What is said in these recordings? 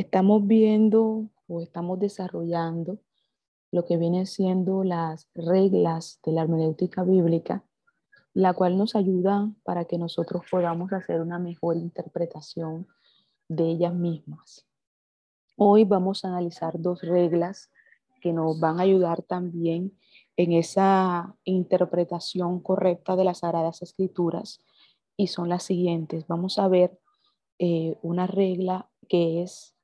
estamos viendo o estamos desarrollando lo que vienen siendo las reglas de la hermenéutica bíblica, la cual nos ayuda para que nosotros podamos hacer una mejor interpretación de ellas mismas. Hoy vamos a analizar dos reglas que nos van a ayudar también en esa interpretación correcta de las Sagradas Escrituras y son las siguientes. Vamos a ver eh, una regla que es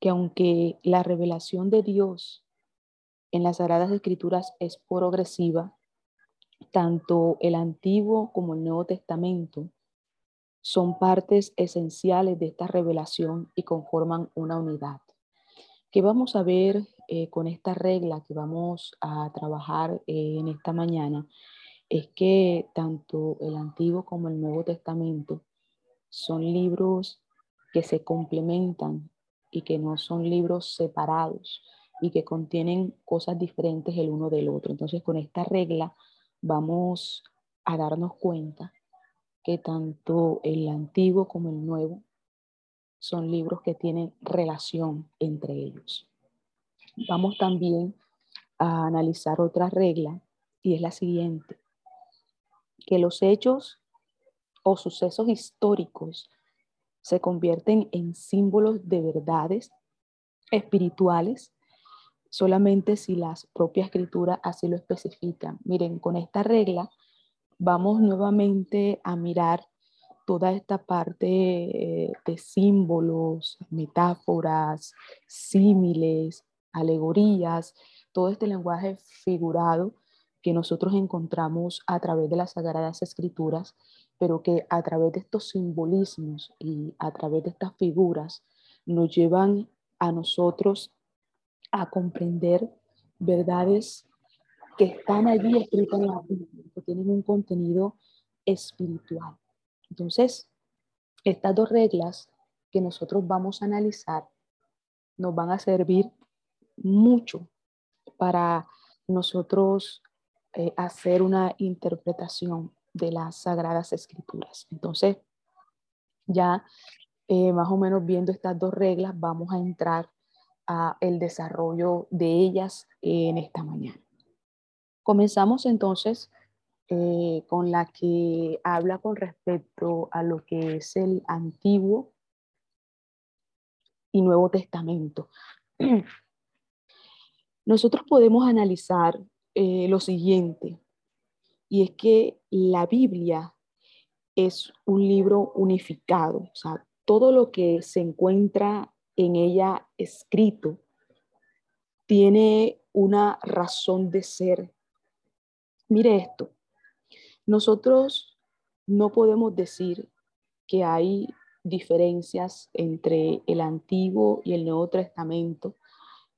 que aunque la revelación de Dios en las Sagradas Escrituras es progresiva, tanto el Antiguo como el Nuevo Testamento son partes esenciales de esta revelación y conforman una unidad. ¿Qué vamos a ver eh, con esta regla que vamos a trabajar eh, en esta mañana? Es que tanto el Antiguo como el Nuevo Testamento son libros que se complementan y que no son libros separados y que contienen cosas diferentes el uno del otro. Entonces, con esta regla vamos a darnos cuenta que tanto el antiguo como el nuevo son libros que tienen relación entre ellos. Vamos también a analizar otra regla y es la siguiente, que los hechos o sucesos históricos se convierten en símbolos de verdades espirituales solamente si las propias escrituras así lo especifican. Miren, con esta regla vamos nuevamente a mirar toda esta parte eh, de símbolos, metáforas, símiles, alegorías, todo este lenguaje figurado que nosotros encontramos a través de las Sagradas Escrituras pero que a través de estos simbolismos y a través de estas figuras nos llevan a nosotros a comprender verdades que están allí escritas en la Biblia, que tienen un contenido espiritual. Entonces, estas dos reglas que nosotros vamos a analizar nos van a servir mucho para nosotros eh, hacer una interpretación de las Sagradas Escrituras. Entonces, ya eh, más o menos viendo estas dos reglas, vamos a entrar a el desarrollo de ellas en esta mañana. Comenzamos entonces eh, con la que habla con respecto a lo que es el Antiguo y Nuevo Testamento. Nosotros podemos analizar eh, lo siguiente y es que la Biblia es un libro unificado, o sea, todo lo que se encuentra en ella escrito tiene una razón de ser. Mire esto, nosotros no podemos decir que hay diferencias entre el Antiguo y el Nuevo Testamento,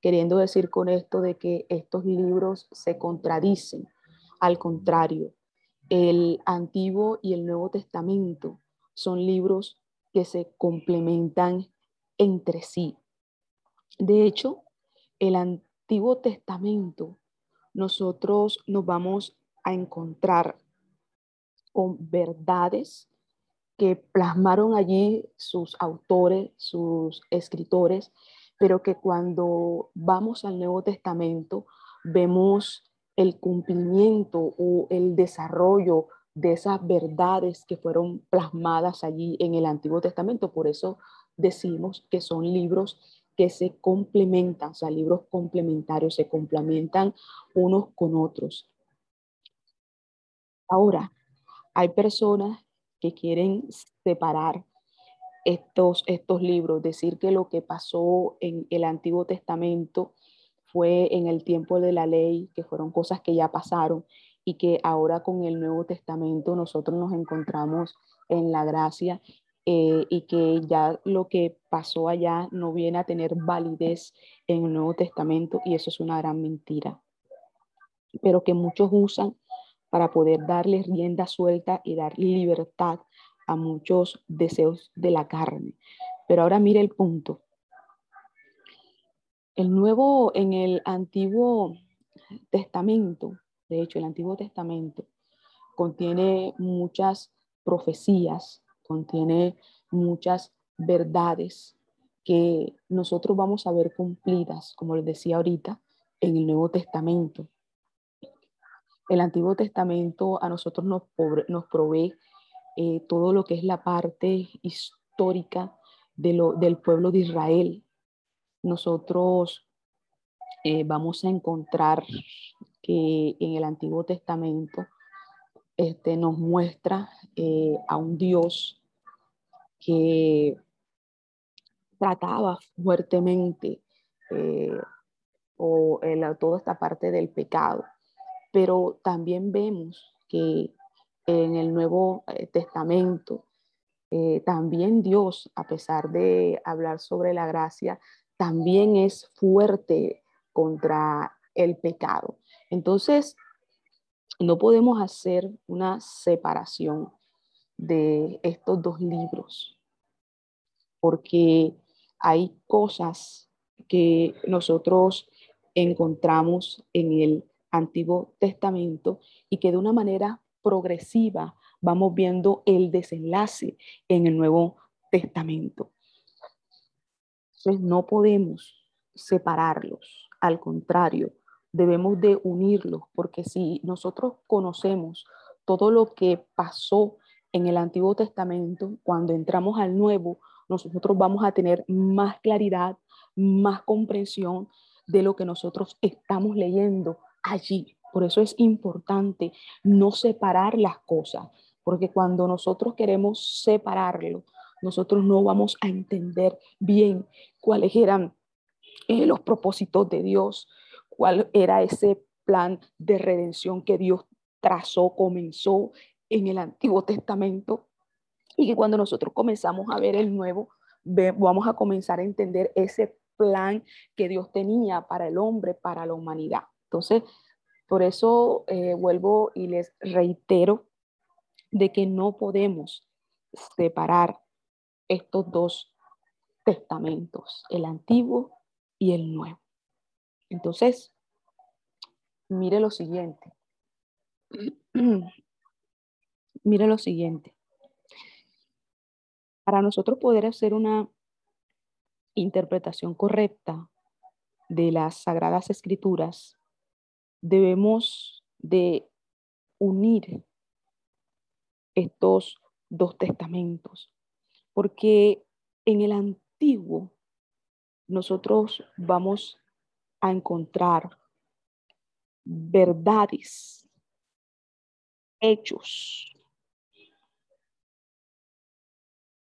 queriendo decir con esto de que estos libros se contradicen al contrario, el Antiguo y el Nuevo Testamento son libros que se complementan entre sí. De hecho, el Antiguo Testamento, nosotros nos vamos a encontrar con verdades que plasmaron allí sus autores, sus escritores, pero que cuando vamos al Nuevo Testamento vemos el cumplimiento o el desarrollo de esas verdades que fueron plasmadas allí en el Antiguo Testamento. Por eso decimos que son libros que se complementan, o sea, libros complementarios, se complementan unos con otros. Ahora, hay personas que quieren separar estos, estos libros, decir que lo que pasó en el Antiguo Testamento fue en el tiempo de la ley, que fueron cosas que ya pasaron y que ahora con el Nuevo Testamento nosotros nos encontramos en la gracia eh, y que ya lo que pasó allá no viene a tener validez en el Nuevo Testamento y eso es una gran mentira. Pero que muchos usan para poder darle rienda suelta y dar libertad a muchos deseos de la carne. Pero ahora mire el punto. El nuevo, en el Antiguo Testamento, de hecho, el Antiguo Testamento contiene muchas profecías, contiene muchas verdades que nosotros vamos a ver cumplidas, como les decía ahorita, en el Nuevo Testamento. El Antiguo Testamento a nosotros nos, nos provee eh, todo lo que es la parte histórica del pueblo de Israel. Nosotros eh, vamos a encontrar que en el Antiguo Testamento este, nos muestra eh, a un Dios que trataba fuertemente o toda esta parte del pecado, pero también vemos que en el Nuevo eh, Testamento, eh, también Dios, a pesar de hablar sobre la gracia, también es fuerte contra el pecado. Entonces, no podemos hacer una separación de estos dos libros, porque hay cosas que nosotros encontramos en el Antiguo Testamento y que de una manera progresiva vamos viendo el desenlace en el Nuevo Testamento. Entonces no podemos separarlos, al contrario, debemos de unirlos, porque si nosotros conocemos todo lo que pasó en el Antiguo Testamento, cuando entramos al Nuevo, nosotros vamos a tener más claridad, más comprensión de lo que nosotros estamos leyendo allí. Por eso es importante no separar las cosas, porque cuando nosotros queremos separarlo, nosotros no vamos a entender bien cuáles eran eh, los propósitos de Dios, cuál era ese plan de redención que Dios trazó, comenzó en el Antiguo Testamento y que cuando nosotros comenzamos a ver el nuevo, vamos a comenzar a entender ese plan que Dios tenía para el hombre, para la humanidad. Entonces, por eso eh, vuelvo y les reitero de que no podemos separar estos dos testamentos, el antiguo y el nuevo. Entonces, mire lo siguiente. mire lo siguiente. Para nosotros poder hacer una interpretación correcta de las sagradas escrituras, debemos de unir estos dos testamentos, porque en el antiguo nosotros vamos a encontrar verdades, hechos,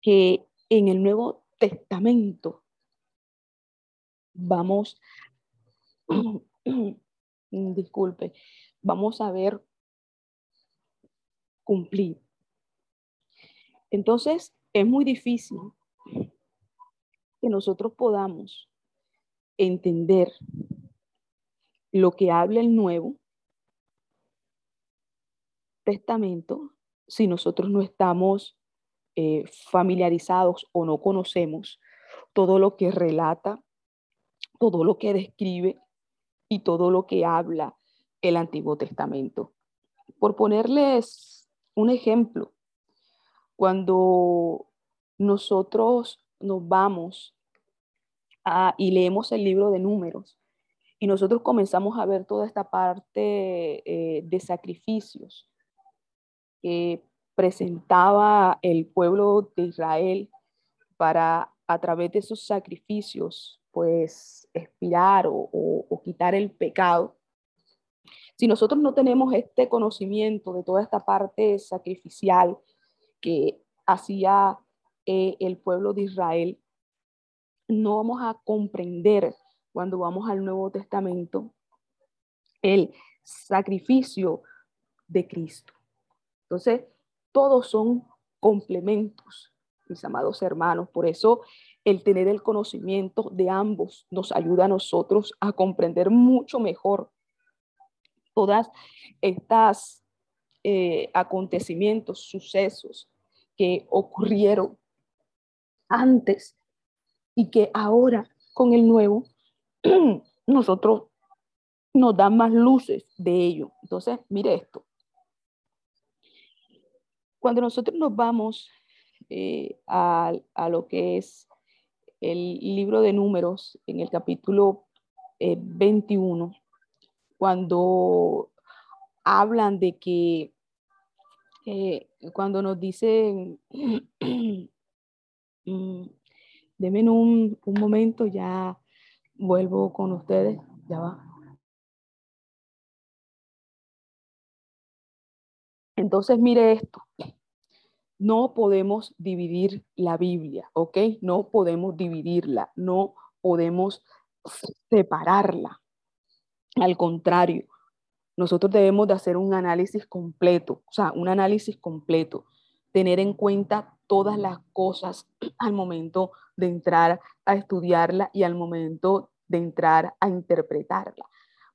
que en el Nuevo Testamento vamos disculpe, vamos a ver cumplir. Entonces, es muy difícil que nosotros podamos entender lo que habla el Nuevo Testamento si nosotros no estamos eh, familiarizados o no conocemos todo lo que relata, todo lo que describe y todo lo que habla el Antiguo Testamento. Por ponerles un ejemplo, cuando nosotros nos vamos y leemos el libro de números y nosotros comenzamos a ver toda esta parte eh, de sacrificios que presentaba el pueblo de Israel para a través de esos sacrificios pues expirar o, quitar el pecado. Si nosotros no tenemos este conocimiento de toda esta parte sacrificial que hacía eh, el pueblo de Israel, no vamos a comprender cuando vamos al Nuevo Testamento el sacrificio de Cristo. Entonces, todos son complementos mis amados hermanos. Por eso el tener el conocimiento de ambos nos ayuda a nosotros a comprender mucho mejor todas estas eh, acontecimientos, sucesos que ocurrieron antes y que ahora con el nuevo nosotros nos dan más luces de ello. Entonces, mire esto. Cuando nosotros nos vamos eh, a, lo que es el libro de números en el capítulo 21, eh, cuando hablan de que, eh, cuando nos dicen, mm, denme un, un momento, ya vuelvo con ustedes, ya va. Entonces, mire esto. No podemos dividir la Biblia, ¿ok? No podemos dividirla, no podemos separarla. Al contrario, nosotros debemos de hacer un análisis completo, o sea, un análisis completo, tener en cuenta todas las cosas al momento de entrar a estudiarla y al momento de entrar a interpretarla,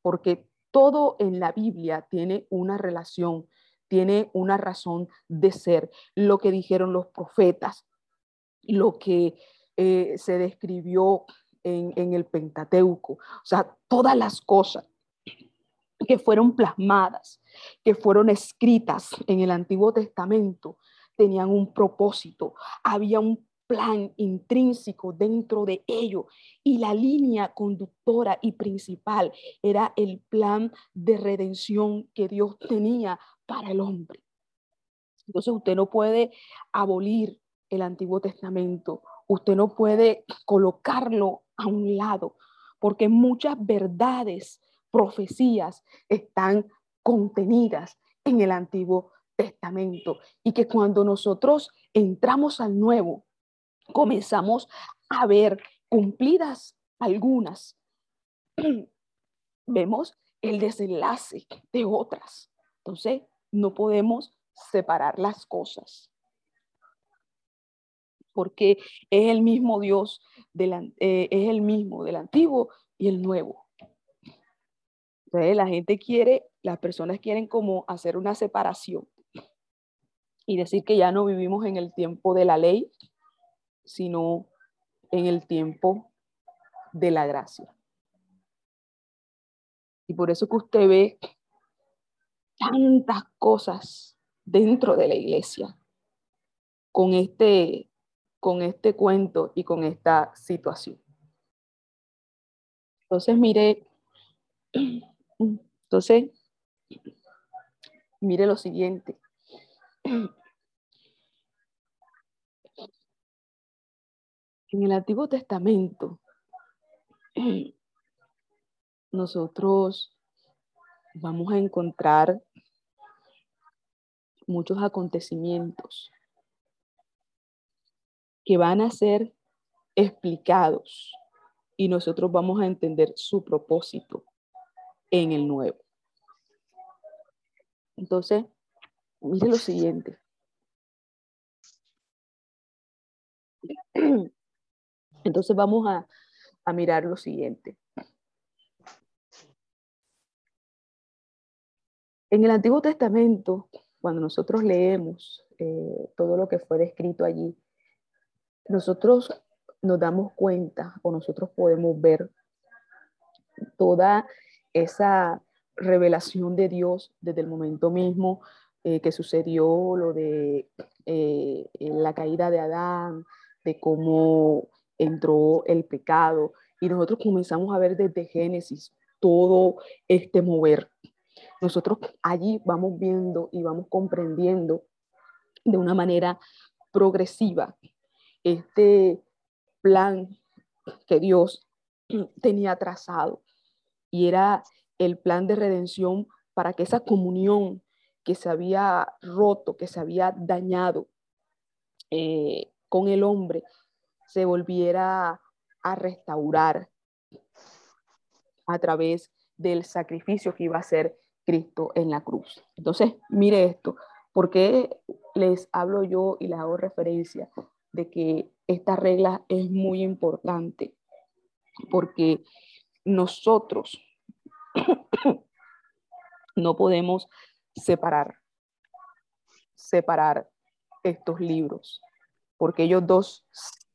porque todo en la Biblia tiene una relación tiene una razón de ser. Lo que dijeron los profetas, lo que eh, se describió en, en el Pentateuco, o sea, todas las cosas que fueron plasmadas, que fueron escritas en el Antiguo Testamento, tenían un propósito, había un plan intrínseco dentro de ello y la línea conductora y principal era el plan de redención que Dios tenía para el hombre. Entonces usted no puede abolir el Antiguo Testamento, usted no puede colocarlo a un lado, porque muchas verdades, profecías están contenidas en el Antiguo Testamento y que cuando nosotros entramos al Nuevo, comenzamos a ver cumplidas algunas, vemos el desenlace de otras. Entonces, no podemos separar las cosas. Porque es el mismo Dios, eh, es el mismo del antiguo y el nuevo. La gente quiere, las personas quieren como hacer una separación y decir que ya no vivimos en el tiempo de la ley, sino en el tiempo de la gracia. Y por eso que usted ve tantas cosas dentro de la iglesia con este, con este cuento y con esta situación. Entonces, mire, entonces, mire lo siguiente. En el Antiguo Testamento, nosotros vamos a encontrar muchos acontecimientos que van a ser explicados y nosotros vamos a entender su propósito en el nuevo. Entonces, mire lo siguiente. Entonces vamos a, a mirar lo siguiente. En el Antiguo Testamento, cuando nosotros leemos eh, todo lo que fue descrito allí, nosotros nos damos cuenta o nosotros podemos ver toda esa revelación de Dios desde el momento mismo eh, que sucedió lo de eh, la caída de Adán, de cómo entró el pecado, y nosotros comenzamos a ver desde Génesis todo este mover. Nosotros allí vamos viendo y vamos comprendiendo de una manera progresiva este plan que Dios tenía trazado y era el plan de redención para que esa comunión que se había roto, que se había dañado eh, con el hombre, se volviera a restaurar a través del sacrificio que iba a ser Cristo en la cruz. Entonces, mire esto, ¿por qué les hablo yo y les hago referencia de que esta regla es muy importante porque nosotros no podemos separar, separar estos libros, porque ellos dos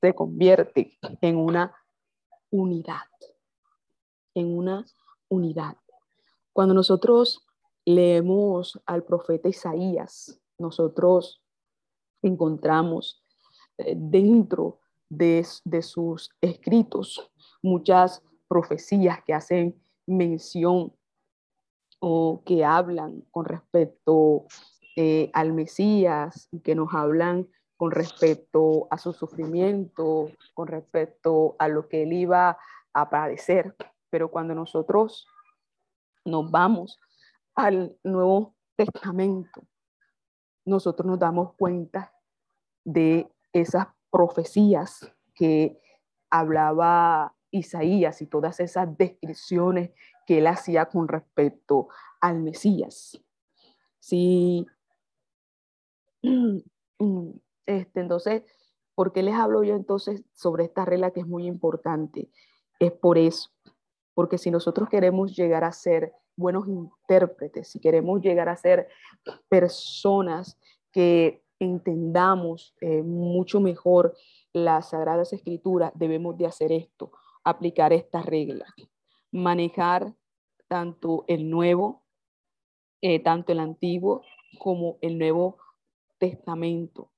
se convierten en una unidad, en una unidad. Cuando nosotros leemos al profeta Isaías, nosotros encontramos eh, dentro de, de sus escritos muchas profecías que hacen mención o que hablan con respecto eh, al Mesías que nos hablan con respecto a su sufrimiento, con respecto a lo que él iba a padecer. Pero cuando nosotros nos vamos al Nuevo Testamento, nosotros nos damos cuenta de esas profecías que hablaba Isaías y todas esas descripciones que él hacía con respecto al Mesías. Sí. Este, entonces, ¿por qué les hablo yo entonces sobre esta regla que es muy importante? Es por eso, porque si nosotros queremos llegar a ser buenos intérpretes, si queremos llegar a ser personas que entendamos eh, mucho mejor las Sagradas Escrituras, debemos de hacer esto, aplicar esta regla, manejar tanto el Nuevo, eh, tanto el Antiguo como el Nuevo Testamento,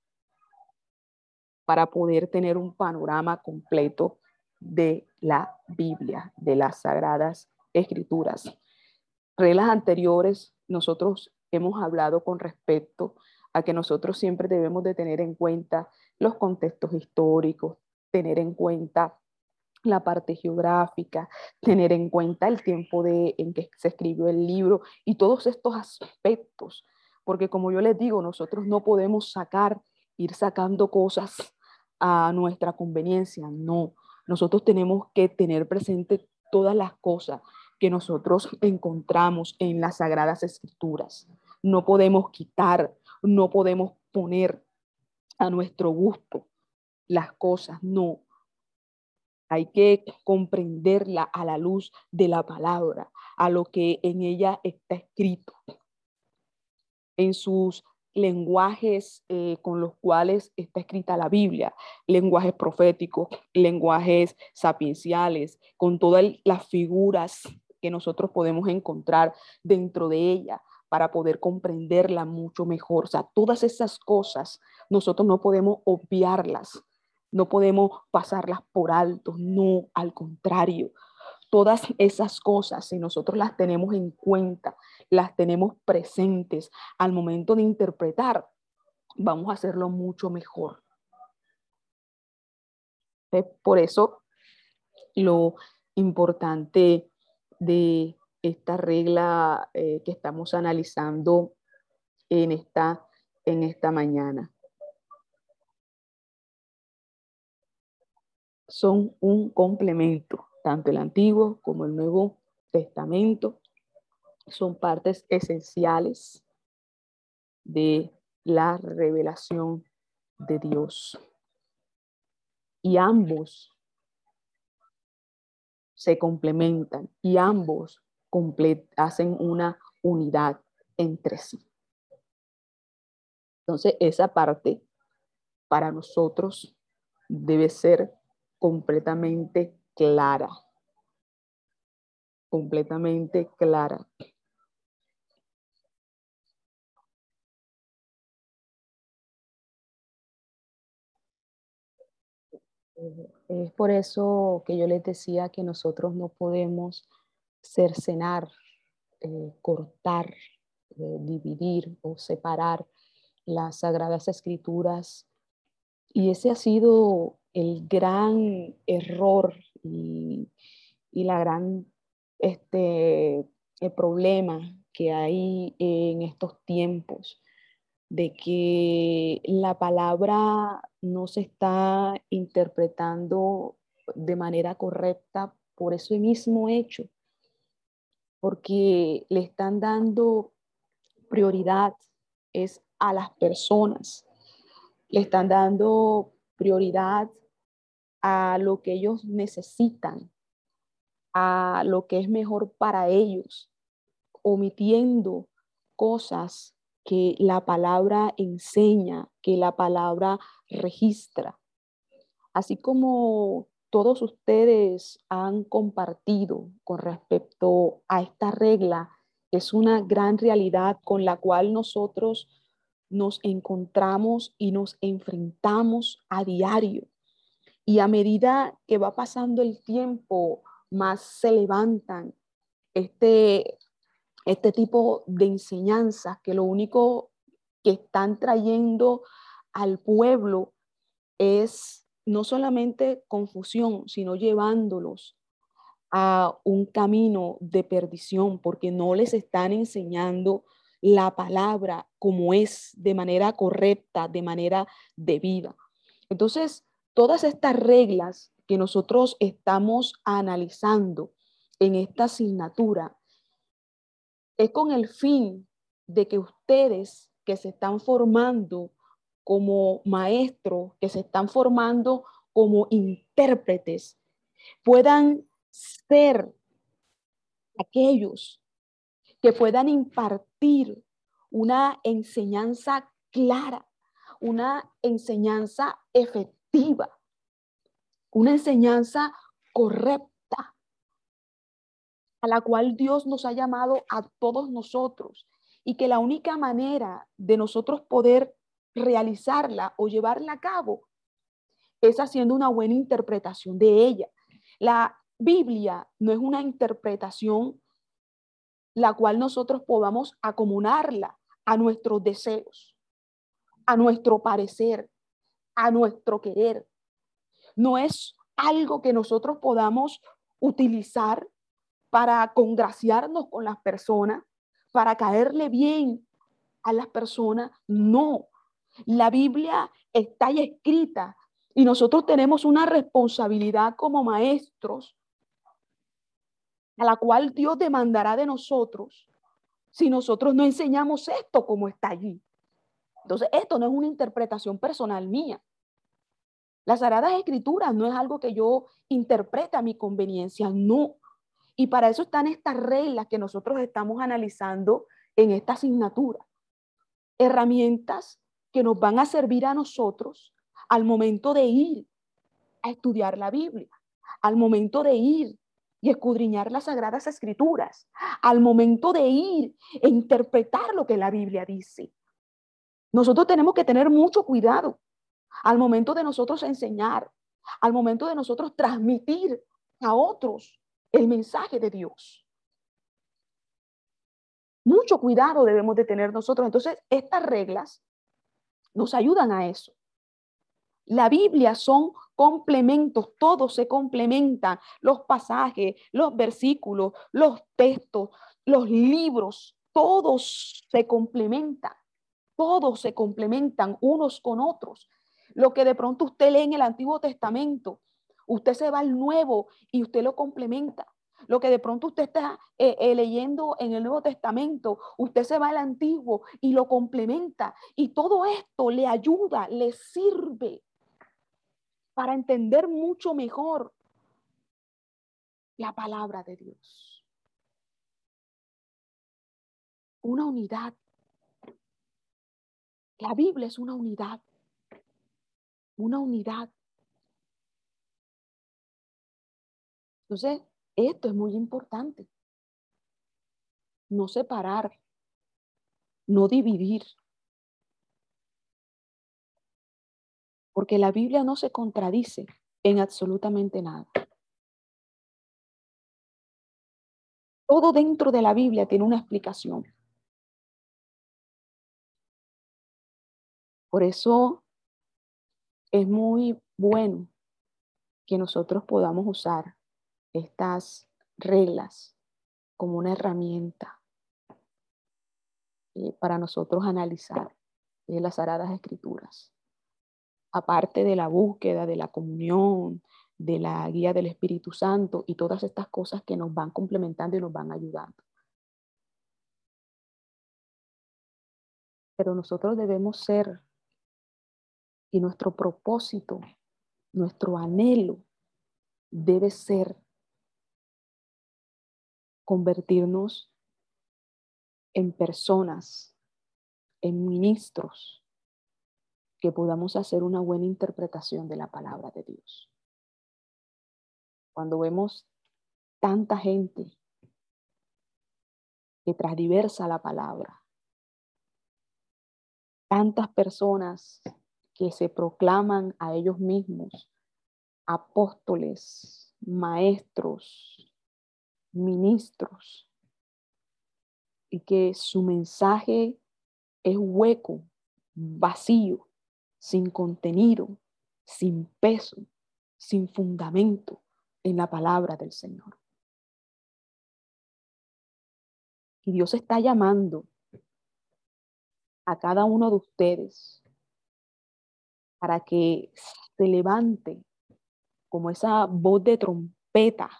para poder tener un panorama completo de la Biblia, de las Sagradas Escrituras. Reglas anteriores, nosotros hemos hablado con respecto a que nosotros siempre debemos de tener en cuenta los contextos históricos, tener en cuenta la parte geográfica, tener en cuenta el tiempo de, en que se escribió el libro y todos estos aspectos, porque como yo les digo, nosotros no podemos sacar, ir sacando cosas a nuestra conveniencia, no, nosotros tenemos que tener presente todas las cosas que nosotros encontramos en las sagradas escrituras. No podemos quitar, no podemos poner a nuestro gusto las cosas, no, hay que comprenderla a la luz de la palabra, a lo que en ella está escrito, en sus lenguajes eh, con los cuales está escrita la Biblia, lenguajes proféticos, lenguajes sapienciales, con todas las figuras que nosotros podemos encontrar dentro de ella para poder comprenderla mucho mejor. O sea, todas esas cosas nosotros no podemos obviarlas no podemos pasarlas por alto, no, al contrario. Todas esas cosas, si nosotros las tenemos en cuenta, las tenemos presentes al momento de interpretar, vamos a hacerlo mucho mejor. Por eso, lo importante de esta regla eh, que estamos analizando en esta, en esta mañana. Son un complemento, tanto el Antiguo como el Nuevo Testamento son partes esenciales de la revelación de Dios. Y ambos se complementan y ambos hacen una unidad entre sí. Entonces, esa parte para nosotros debe ser completamente clara. Completamente clara. Es por eso que yo les decía que nosotros no podemos cercenar, eh, cortar, eh, dividir o separar las sagradas escrituras. Y ese ha sido el gran error y, la gran este, el problema que hay en estos tiempos de que la palabra no se está interpretando de manera correcta por ese mismo hecho, porque le están dando prioridad es a las personas, le están dando prioridad a lo que ellos necesitan, a lo que es mejor para ellos, omitiendo cosas que la palabra enseña, que la palabra registra. Así como todos ustedes han compartido con respecto a esta regla, es una gran realidad con la cual nosotros nos encontramos y nos enfrentamos a diario. Y a medida que va pasando el tiempo, más se levantan este, este tipo de enseñanzas que lo único que están trayendo al pueblo es no solamente confusión, sino llevándolos a un camino de perdición, porque no les están enseñando la palabra como es, de manera correcta, de manera debida. Entonces, todas estas reglas que nosotros estamos analizando en esta asignatura es con el fin de que ustedes que se están formando como maestros, que se están formando como intérpretes, puedan ser aquellos que puedan impartir una enseñanza clara, una enseñanza efectiva, una enseñanza correcta, a la cual Dios nos ha llamado a todos nosotros y que la única manera de nosotros poder realizarla o llevarla a cabo es haciendo una buena interpretación de ella. La Biblia no es una interpretación la cual nosotros podamos acomunarla a nuestros deseos, a nuestro parecer, a nuestro querer. No es algo que nosotros podamos utilizar para congraciarnos con las personas, para caerle bien a las personas. No, la Biblia está ahí escrita y nosotros tenemos una responsabilidad como maestros a la cual Dios demandará de nosotros si nosotros no enseñamos esto como está allí. Entonces, esto no es una interpretación personal mía. Las Sagradas Escrituras no es algo que yo interprete a mi conveniencia, no. Y para eso están estas reglas que nosotros estamos analizando en esta asignatura. Herramientas que nos van a servir a nosotros al momento de ir a estudiar la Biblia, al momento de ir y escudriñar las sagradas escrituras, al momento de ir e interpretar lo que la Biblia dice. Nosotros tenemos que tener mucho cuidado al momento de nosotros enseñar, al momento de nosotros transmitir a otros el mensaje de Dios. Mucho cuidado debemos de tener nosotros. Entonces, estas reglas nos ayudan a eso. La Biblia son complementos, todos se complementan, los pasajes, los versículos, los textos, los libros, todos se complementan, todos se complementan unos con otros. Lo que de pronto usted lee en el Antiguo Testamento, usted se va al Nuevo y usted lo complementa. Lo que de pronto usted está eh, eh, leyendo en el Nuevo Testamento, usted se va al Antiguo y lo complementa. Y todo esto le ayuda, le sirve para entender mucho mejor la palabra de Dios. Una unidad. La Biblia es una unidad. Una unidad. Entonces, esto es muy importante. No separar, no dividir, porque la Biblia no se contradice en absolutamente nada. Todo dentro de la Biblia tiene una explicación. Por eso es muy bueno que nosotros podamos usar estas reglas como una herramienta eh, para nosotros analizar eh, las Sagradas Escrituras aparte de la búsqueda, de la comunión, de la guía del Espíritu Santo y todas estas cosas que nos van complementando y nos van ayudando. Pero nosotros debemos ser Y nuestro propósito, nuestro anhelo debe ser convertirnos en personas, en ministros, que podamos hacer una buena interpretación de la palabra de Dios. Cuando vemos tanta gente que transdiversa la palabra, tantas personas que se proclaman a ellos mismos apóstoles, maestros, ministros, y que su mensaje es hueco, vacío, sin contenido, sin peso, sin fundamento en la palabra del Señor. Y Dios está llamando a cada uno de ustedes para que se levante como esa voz de trompeta,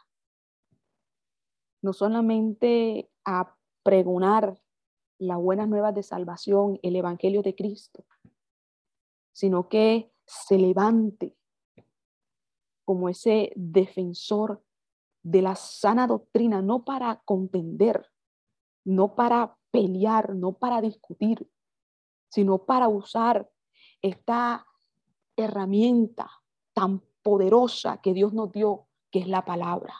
no solamente a pregonar las buenas nuevas de salvación, el Evangelio de Cristo, sino que se levante como ese defensor de la sana doctrina, no para contender, no para pelear, no para discutir, sino para usar esta herramienta tan poderosa que Dios nos dio, que es la palabra.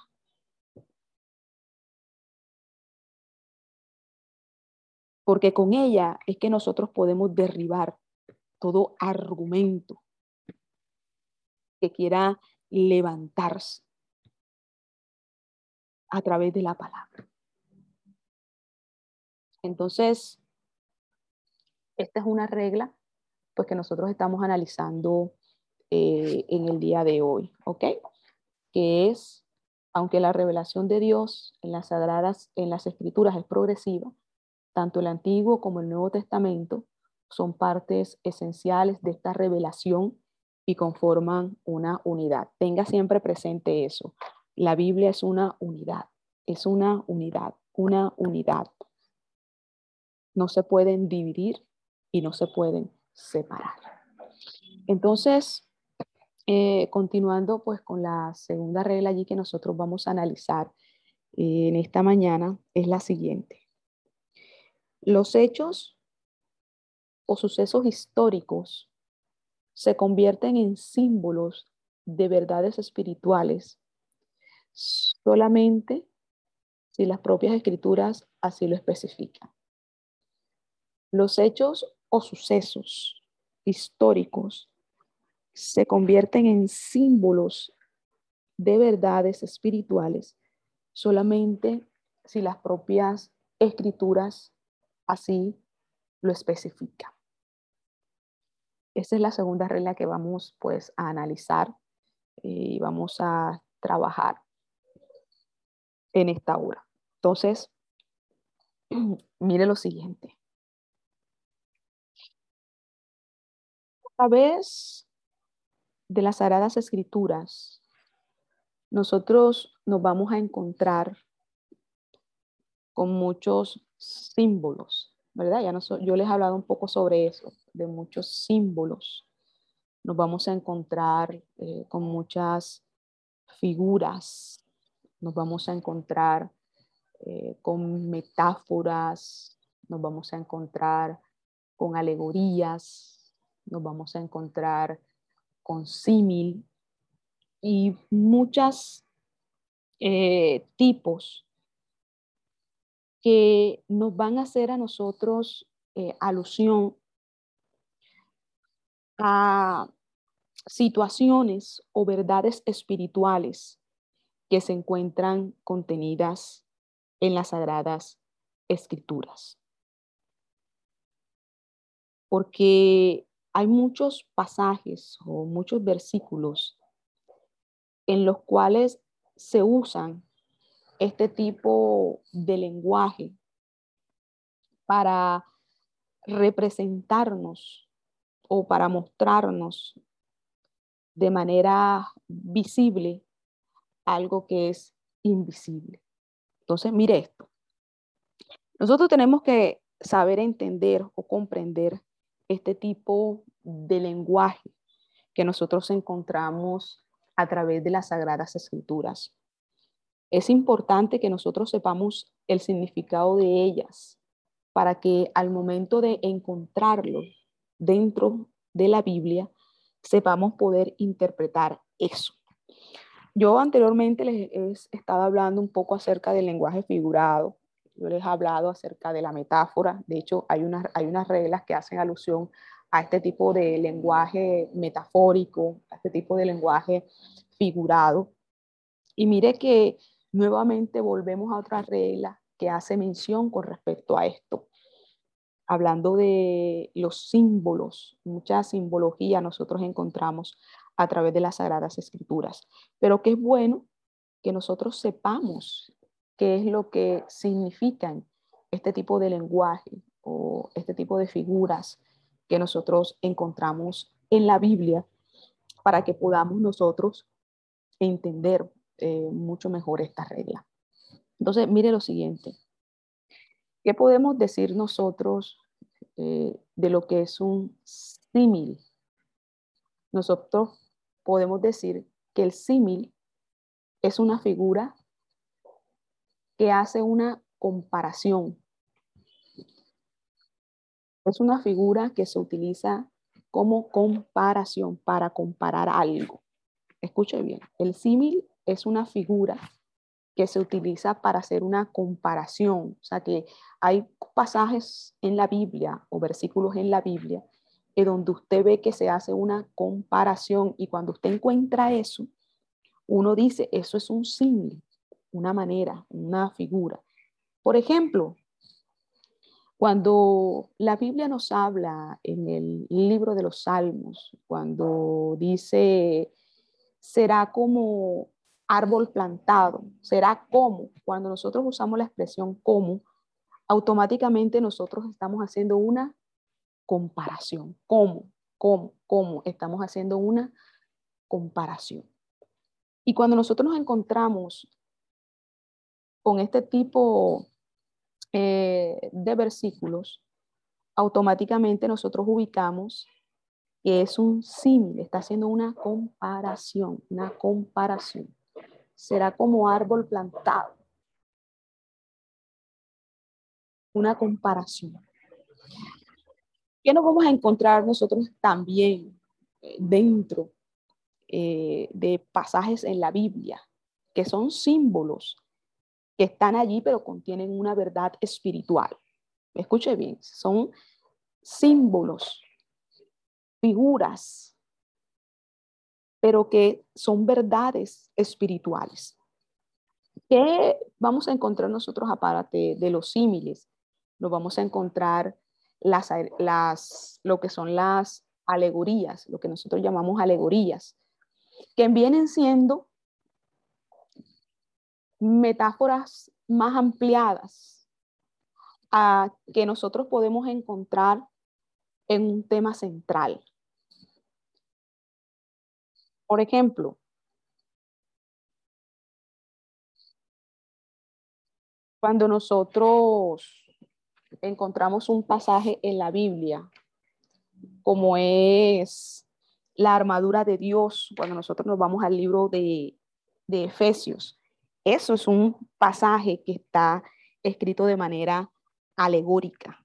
Porque con ella es que nosotros podemos derribar todo argumento que quiera levantarse a través de la palabra. Entonces, esta es una regla pues que nosotros estamos analizando eh, en el día de hoy, ¿ok? Que es, aunque la revelación de Dios en las sagradas, en las escrituras es progresiva, tanto el Antiguo como el Nuevo Testamento son partes esenciales de esta revelación y conforman una unidad. Tenga siempre presente eso. La Biblia es una unidad, es una unidad, una unidad. No se pueden dividir y no se pueden separar. Entonces, eh, continuando pues con la segunda regla allí que nosotros vamos a analizar eh, en esta mañana es la siguiente. Los hechos o sucesos históricos se convierten en símbolos de verdades espirituales solamente si las propias escrituras así lo especifican. Los hechos o sucesos históricos se convierten en símbolos de verdades espirituales solamente si las propias escrituras así lo especifican. Esa es la segunda regla que vamos pues a analizar y vamos a trabajar en esta hora. Entonces, mire lo siguiente. A través de las Sagradas Escrituras, nosotros nos vamos a encontrar con muchos símbolos, ¿verdad? Ya no yo les he hablado un poco sobre eso, de muchos símbolos. Nos vamos a encontrar eh, con muchas figuras, nos vamos a encontrar eh, con metáforas, nos vamos a encontrar con alegorías, nos vamos a encontrar con símil y muchos eh, tipos que nos van a hacer a nosotros alusión a situaciones o verdades espirituales que se encuentran contenidas en las sagradas escrituras. Porque hay muchos pasajes o muchos versículos en los cuales se usan este tipo de lenguaje para representarnos o para mostrarnos de manera visible algo que es invisible. Entonces, mire esto. Nosotros tenemos que saber entender o comprender este tipo de lenguaje que nosotros encontramos a través de las Sagradas Escrituras. Es importante que nosotros sepamos el significado de ellas para que al momento de encontrarlo dentro de la Biblia, sepamos poder interpretar eso. Yo anteriormente les he estado hablando un poco acerca del lenguaje figurado. Yo les he hablado acerca de la metáfora. De hecho, hay unas, hay unas reglas que hacen alusión a este tipo de lenguaje metafórico, a este tipo de lenguaje figurado. Y mire que nuevamente volvemos a otra regla que hace mención con respecto a esto. Hablando de los símbolos, mucha simbología nosotros encontramos a través de las Sagradas Escrituras. Pero que es bueno que nosotros sepamos qué es lo que significan este tipo de lenguaje o este tipo de figuras que nosotros encontramos en la Biblia para que podamos nosotros entender eh, mucho mejor esta regla. Entonces, mire lo siguiente. ¿Qué podemos decir nosotros eh, de lo que es un símil? Nosotros podemos decir que el símil es una figura que hace una comparación. Es una figura que se utiliza como comparación para comparar algo. Escuche bien, el símil es una figura que se utiliza para hacer una comparación. O sea que hay pasajes en la Biblia o versículos en la Biblia donde usted ve que se hace una comparación y cuando usted encuentra eso, uno dice, eso es un símil, una manera, una figura. Por ejemplo, cuando la Biblia nos habla en el libro de los Salmos, cuando dice, será como árbol plantado, será como, cuando nosotros usamos la expresión como, automáticamente nosotros estamos haciendo una comparación. ¿Cómo? ¿Cómo? ¿Cómo? Estamos haciendo una comparación. Y cuando nosotros nos encontramos con este tipo eh, de versículos, automáticamente nosotros ubicamos que es un símil, está haciendo una comparación, una comparación. Será como árbol plantado. Una comparación. ¿Qué nos vamos a encontrar nosotros también eh, dentro eh, de pasajes en la Biblia, que son símbolos que están allí, pero contienen una verdad espiritual? Escuche bien, son símbolos, figuras, pero que son verdades espirituales. ¿Qué vamos a encontrar nosotros aparte de los símiles? Nos vamos a encontrar las, las, lo que son las alegorías, lo que nosotros llamamos alegorías, que vienen siendo metáforas más ampliadas a que nosotros podemos encontrar en un tema central. Por ejemplo, cuando nosotros encontramos un pasaje en la Biblia, como es la armadura de Dios, cuando nosotros nos vamos al libro de, de Efesios. Eso es un pasaje que está escrito de manera alegórica.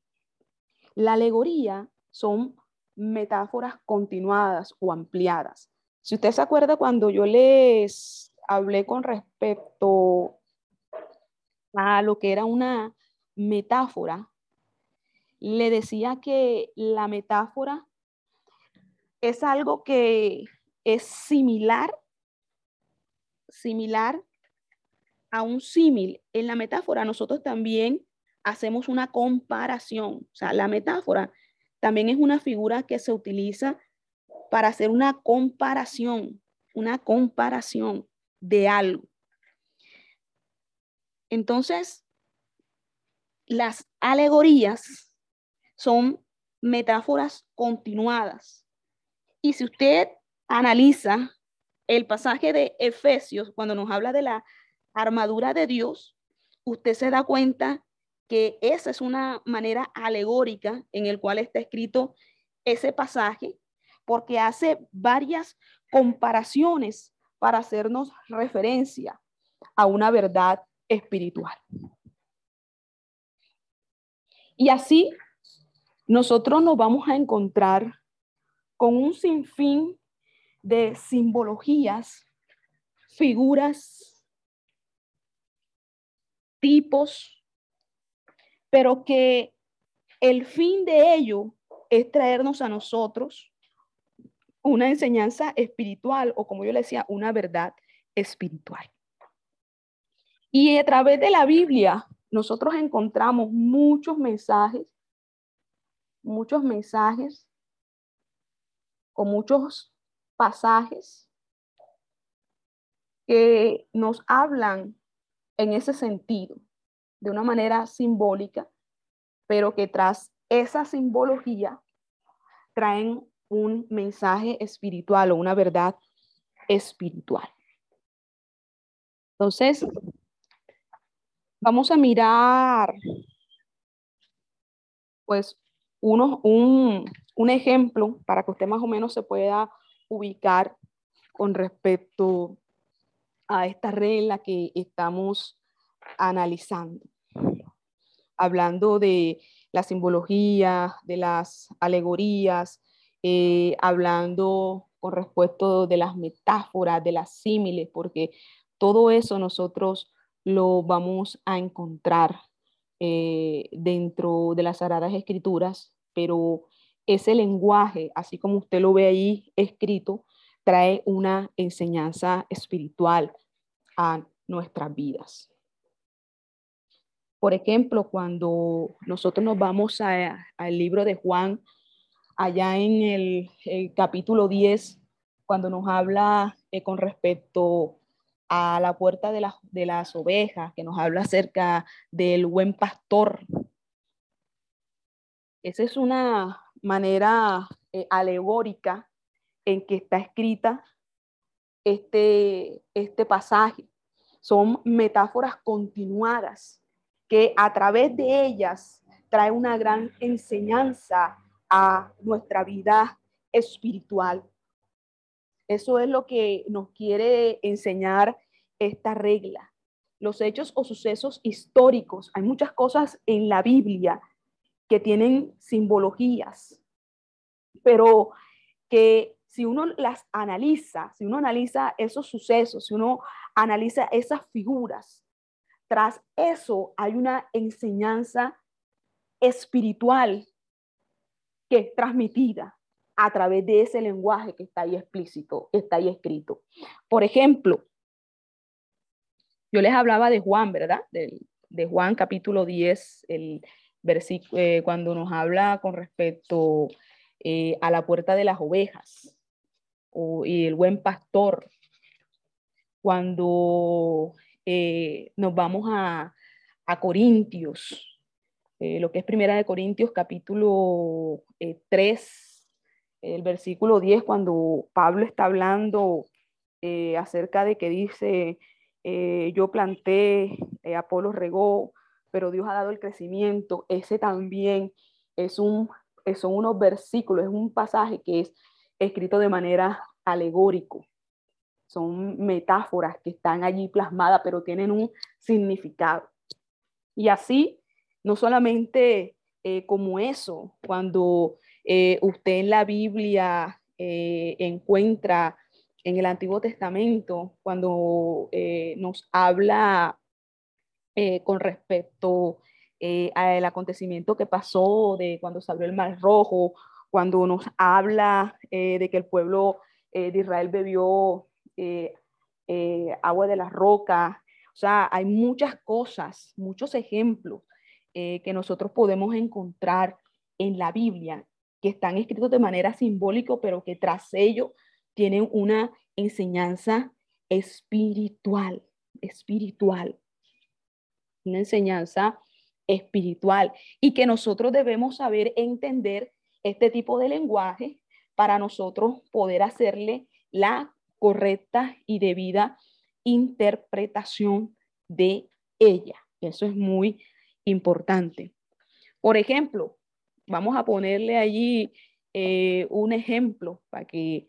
La alegoría son metáforas continuadas o ampliadas. Si usted se acuerda cuando yo les hablé con respecto a lo que era una metáfora, le decía que la metáfora es algo que es similar, similar a un símil. En la metáfora nosotros también hacemos una comparación. O sea, la metáfora también es una figura que se utiliza para hacer una comparación, una comparación de algo. Entonces, las alegorías son metáforas continuadas. Y si usted analiza el pasaje de Efesios, cuando nos habla de la armadura de Dios, usted se da cuenta que esa es una manera alegórica en el cual está escrito ese pasaje porque hace varias comparaciones para hacernos referencia a una verdad espiritual. Y así nosotros nos vamos a encontrar con un sinfín de simbologías, figuras, tipos, pero que el fin de ello es traernos a nosotros una enseñanza espiritual o como yo le decía, una verdad espiritual. Y a través de la Biblia nosotros encontramos muchos mensajes, muchos mensajes con muchos pasajes que nos hablan en ese sentido, de una manera simbólica, pero que tras esa simbología traen un mensaje espiritual o una verdad espiritual. Entonces, vamos a mirar, pues, uno, un, un ejemplo para que usted más o menos se pueda ubicar con respecto a esta regla que estamos analizando. Hablando de la simbología, de las alegorías, eh, hablando con respecto de las metáforas, de las símiles, porque todo eso nosotros lo vamos a encontrar eh, dentro de las Sagradas Escrituras, pero ese lenguaje, así como usted lo ve ahí escrito, trae una enseñanza espiritual a nuestras vidas. Por ejemplo, cuando nosotros nos vamos al libro de Juan, allá en el, capítulo 10, cuando nos habla eh, con respecto a la puerta de, de las ovejas, que nos habla acerca del buen pastor. Esa es una manera eh, alegórica en que está escrita este, este pasaje. Son metáforas continuadas que a través de ellas trae una gran enseñanza a nuestra vida espiritual. Eso es lo que nos quiere enseñar esta regla. Los hechos o sucesos históricos, hay muchas cosas en la Biblia que tienen simbologías, pero que si uno las analiza, si uno analiza esos sucesos, si uno analiza esas figuras, tras eso hay una enseñanza espiritual que es transmitida a través de ese lenguaje que está ahí explícito, que está ahí escrito. Por ejemplo, yo les hablaba de Juan, ¿verdad? De, Juan capítulo 10, el versículo, eh, cuando nos habla con respecto eh, a la puerta de las ovejas y el buen pastor. Cuando eh, nos vamos a, a Corintios, eh, lo que es Primera de Corintios capítulo 3, eh, el versículo 10, cuando Pablo está hablando eh, acerca de que dice, yo planté, Apolo regó, pero Dios ha dado el crecimiento, ese también es un, son unos versículos, es un pasaje que es escrito de manera alegórico. Son metáforas que están allí plasmadas, pero tienen un significado. Y así no solamente eh, como eso, cuando eh, usted en la Biblia eh, encuentra en el Antiguo Testamento, cuando nos habla con respecto al acontecimiento que pasó de cuando se abrió el Mar Rojo, cuando nos habla de que el pueblo de Israel bebió agua de la roca. O sea, hay muchas cosas, muchos ejemplos eh, que nosotros podemos encontrar en la Biblia, que están escritos de manera simbólica, pero que tras ello tienen una enseñanza espiritual, espiritual, una enseñanza espiritual y que nosotros debemos saber entender este tipo de lenguaje para nosotros poder hacerle la correcta y debida interpretación de ella. Eso es muy importante. Por ejemplo, vamos a ponerle allí eh, un ejemplo para que,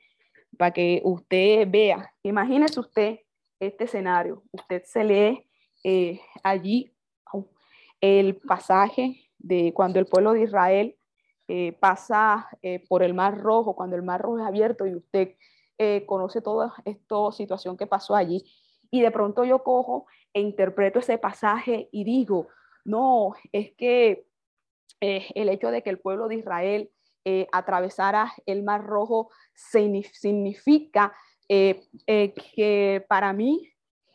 para que usted vea. Imagínese usted este escenario. Usted se lee eh, allí el pasaje de cuando el pueblo de Israel eh, pasa por el Mar Rojo, cuando el Mar Rojo es abierto y usted conoce toda esta situación que pasó allí. Y de pronto yo cojo e interpreto ese pasaje y digo, no, es que eh, el hecho de que el pueblo de Israel eh, atravesara el Mar Rojo significa eh, que para mí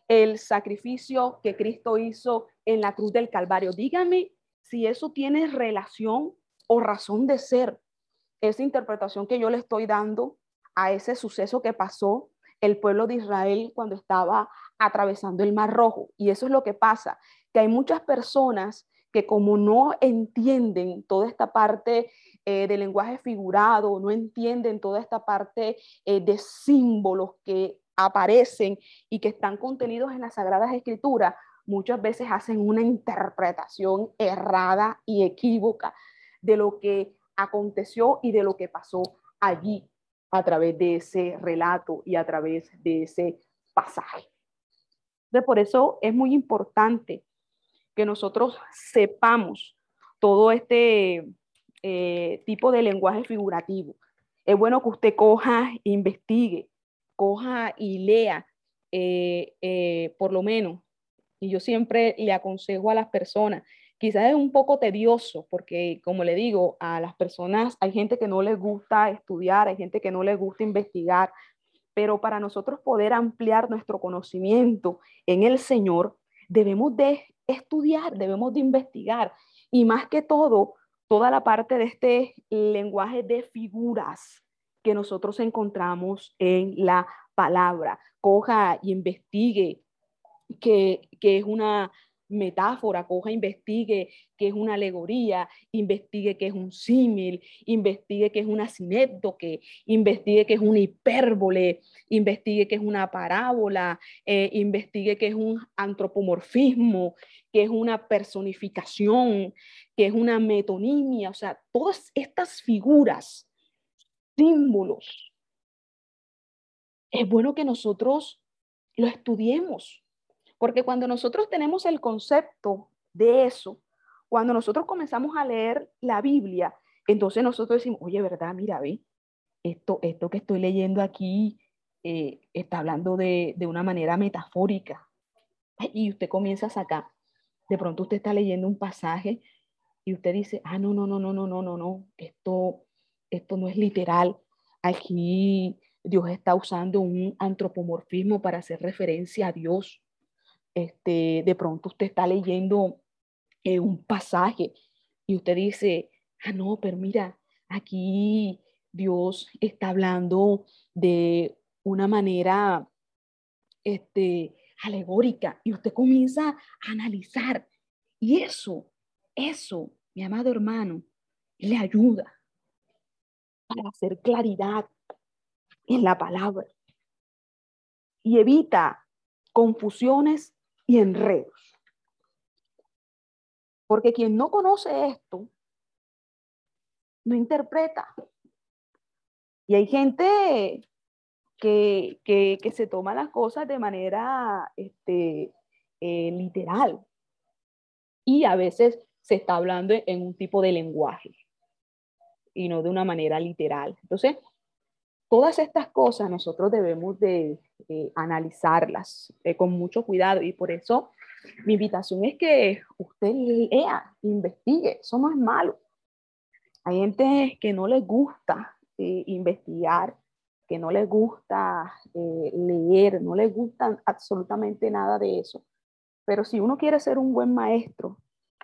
el sacrificio que Cristo hizo en la cruz del Calvario, dígame si eso tiene relación o razón de ser, esa interpretación que yo le estoy dando a ese suceso que pasó el pueblo de Israel cuando estaba atravesando el Mar Rojo. Y eso es lo que pasa, que hay muchas personas que como no entienden toda esta parte eh, de lenguaje figurado, no entienden toda esta parte eh, de símbolos que aparecen y que están contenidos en las Sagradas Escrituras, muchas veces hacen una interpretación errada y equívoca de lo que aconteció y de lo que pasó allí a través de ese relato y a través de ese pasaje. Entonces, por eso es muy importante que nosotros sepamos todo este eh, tipo de lenguaje figurativo. Es bueno que usted coja, investigue, coja y lea, eh, eh, por lo menos. Y yo siempre le aconsejo a las personas, quizás es un poco tedioso, porque como le digo, a las personas hay gente que no les gusta estudiar, hay gente que no les gusta investigar, pero para nosotros poder ampliar nuestro conocimiento en el Señor, debemos de estudiar, debemos de investigar y más que todo, toda la parte de este lenguaje de figuras que nosotros encontramos en la palabra. Coja y investigue que, que es una metáfora, coja, investigue qué es una alegoría, investigue qué es un símil, investigue qué es una sinéptoque, investigue qué es una hipérbole, investigue qué es una parábola, eh, investigue qué es un antropomorfismo, qué es una personificación, qué es una metonimia, o sea, todas estas figuras, símbolos, es bueno que nosotros lo estudiemos porque cuando nosotros tenemos el concepto de eso, cuando nosotros comenzamos a leer la Biblia, entonces nosotros decimos, oye, ¿verdad? Mira, ve, esto, esto que estoy leyendo aquí eh, está hablando de, de una manera metafórica. Y usted comienza a sacar, de pronto usted está leyendo un pasaje y usted dice, ah, no, no, no, no, no, no, no, no, esto, esto no es literal. Aquí Dios está usando un antropomorfismo para hacer referencia a Dios este, de pronto usted está leyendo eh, un pasaje y usted dice, ah, no, pero mira, aquí Dios está hablando de una manera este, alegórica y usted comienza a analizar. Y eso, eso, mi amado hermano, le ayuda para hacer claridad en la palabra y evita confusiones y enredos. Porque quien no conoce esto, no interpreta. Y hay gente que, que, se toma las cosas de manera este, eh, literal. Y a veces se está hablando en un tipo de lenguaje y no de una manera literal. Entonces, todas estas cosas nosotros debemos de eh, analizarlas eh, con mucho cuidado y por eso mi invitación es que usted lea, investigue, eso no es malo. Hay gente que no les gusta eh, investigar, que no les gusta leer, no les gusta absolutamente nada de eso. Pero si uno quiere ser un buen maestro,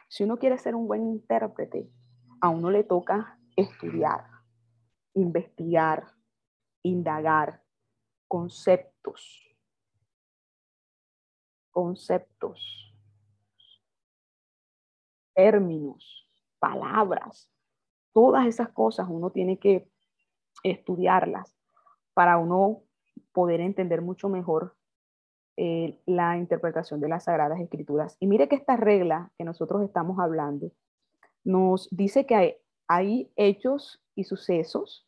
si uno quiere ser un buen intérprete, a uno le toca estudiar, investigar, indagar conceptos, conceptos, términos, palabras, todas esas cosas uno tiene que estudiarlas para uno poder entender mucho mejor eh, la interpretación de las Sagradas Escrituras. Y mire que esta regla que nosotros estamos hablando nos dice que hay hechos y sucesos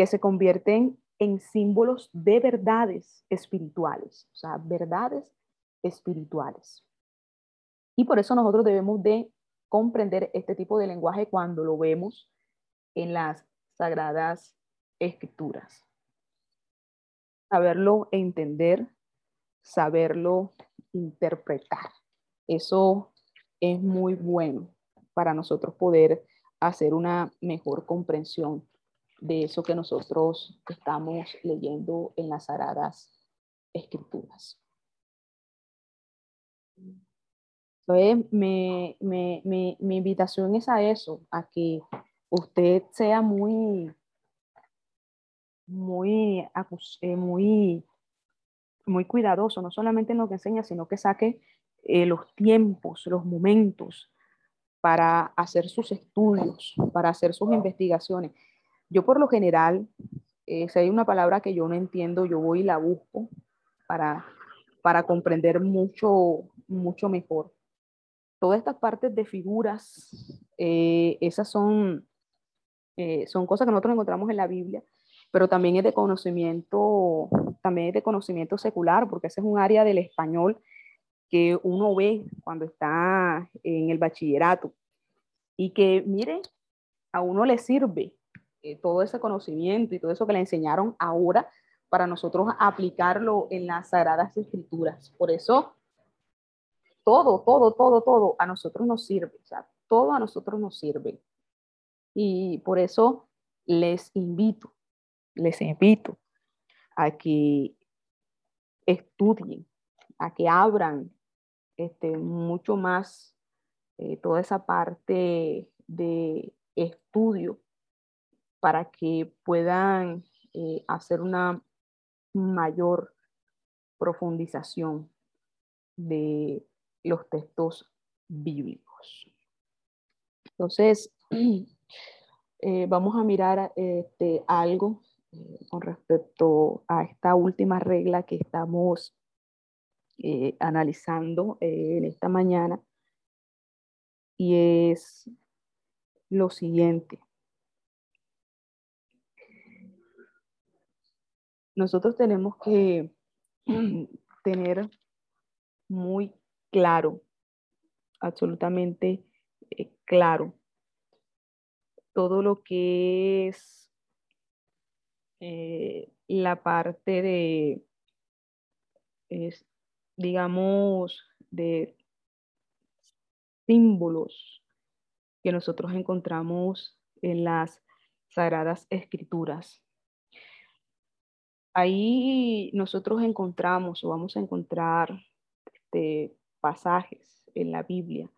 que se convierten en símbolos de verdades espirituales, o sea, verdades espirituales. Y por eso nosotros debemos de comprender este tipo de lenguaje cuando lo vemos en las sagradas escrituras. Saberlo entender, saberlo interpretar. Eso es muy bueno para nosotros poder hacer una mejor comprensión de eso que nosotros estamos leyendo en las sagradas escrituras. Entonces, mi, invitación es a eso, a que usted sea muy, muy, eh, muy, muy cuidadoso, no solamente en lo que enseña, sino que saque eh, los tiempos, los momentos para hacer sus estudios, para hacer sus investigaciones. Yo por lo general, eh, si hay una palabra que yo no entiendo, yo voy y la busco para, para comprender mucho, mucho mejor. Todas estas partes de figuras, eh, esas son, eh, son cosas que nosotros encontramos en la Biblia, pero también es de conocimiento, también es de conocimiento secular, porque ese es un área del español que uno ve cuando está en el bachillerato y que, mire, a uno le sirve eh, todo ese conocimiento y todo eso que le enseñaron ahora para nosotros aplicarlo en las sagradas escrituras. Por eso, todo, todo, todo, todo a nosotros nos sirve, todo a nosotros nos sirve. Y por eso les invito, les invito a que estudien, a que abran este, mucho más eh, toda esa parte de estudio para que puedan eh, hacer una mayor profundización de los textos bíblicos. Entonces, eh, vamos a mirar este, algo eh, con respecto a esta última regla que estamos analizando en esta mañana y es lo siguiente. Nosotros tenemos que tener muy claro, absolutamente eh, claro, todo lo que es eh, la parte de, digamos, de símbolos que nosotros encontramos en las sagradas escrituras. Ahí nosotros encontramos o vamos a encontrar este, pasajes en la Biblia,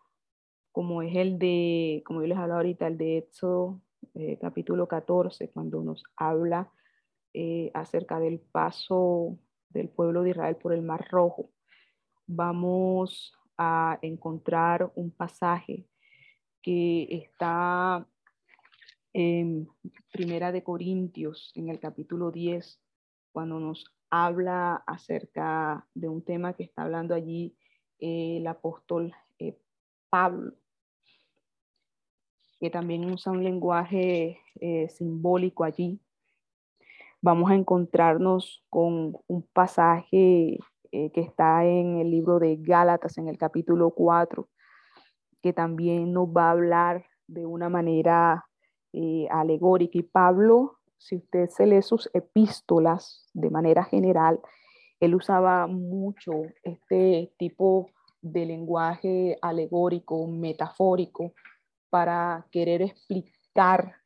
como es el de, como yo les hablaba ahorita, el de Éxodo eh, capítulo 14, cuando nos habla eh, acerca del paso del pueblo de Israel por el Mar Rojo. Vamos a encontrar un pasaje que está en Primera de Corintios, en el capítulo 10, cuando nos habla acerca de un tema que está hablando allí eh, el apóstol eh, Pablo, que también usa un lenguaje eh, simbólico allí. Vamos a encontrarnos con un pasaje que está en el libro de Gálatas, en el capítulo 4, que también nos va a hablar de una manera alegórica. Y Pablo si usted se lee sus epístolas de manera general, él usaba mucho este tipo de lenguaje alegórico, metafórico, para querer explicar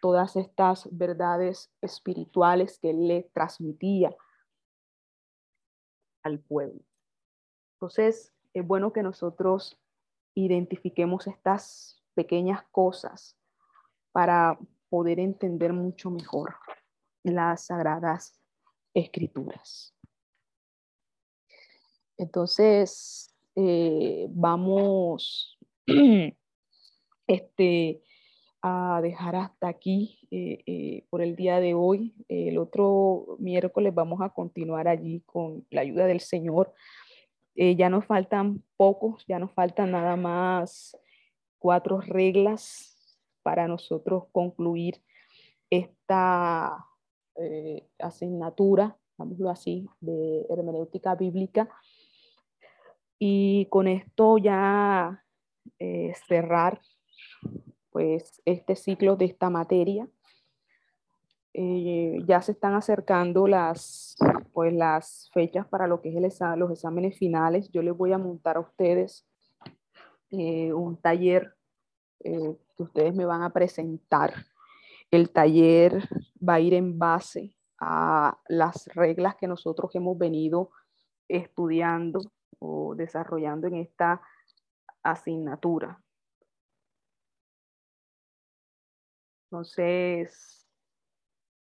todas estas verdades espirituales que él le transmitía al pueblo. Entonces, es bueno que nosotros identifiquemos estas pequeñas cosas para poder entender mucho mejor las sagradas escrituras. Entonces, eh, vamos este, a dejar hasta aquí eh, eh, por el día de hoy. El otro miércoles vamos a continuar allí con la ayuda del Señor. ya nos faltan pocos, ya nos faltan nada más cuatro reglas para nosotros concluir esta eh, asignatura, digámoslo así, de hermenéutica bíblica. Y con esto ya eh, cerrar pues este ciclo de esta materia. Eh, ya se están acercando las, pues, las fechas para lo que es el los exámenes finales. Yo les voy a montar a ustedes un taller que ustedes me van a presentar el taller va a ir en base a las reglas que nosotros hemos venido estudiando o desarrollando en esta asignatura. Entonces,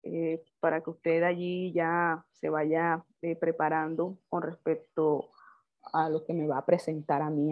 eh, para que usted allí ya se vaya eh, preparando con respecto a lo que me va a presentar a mí.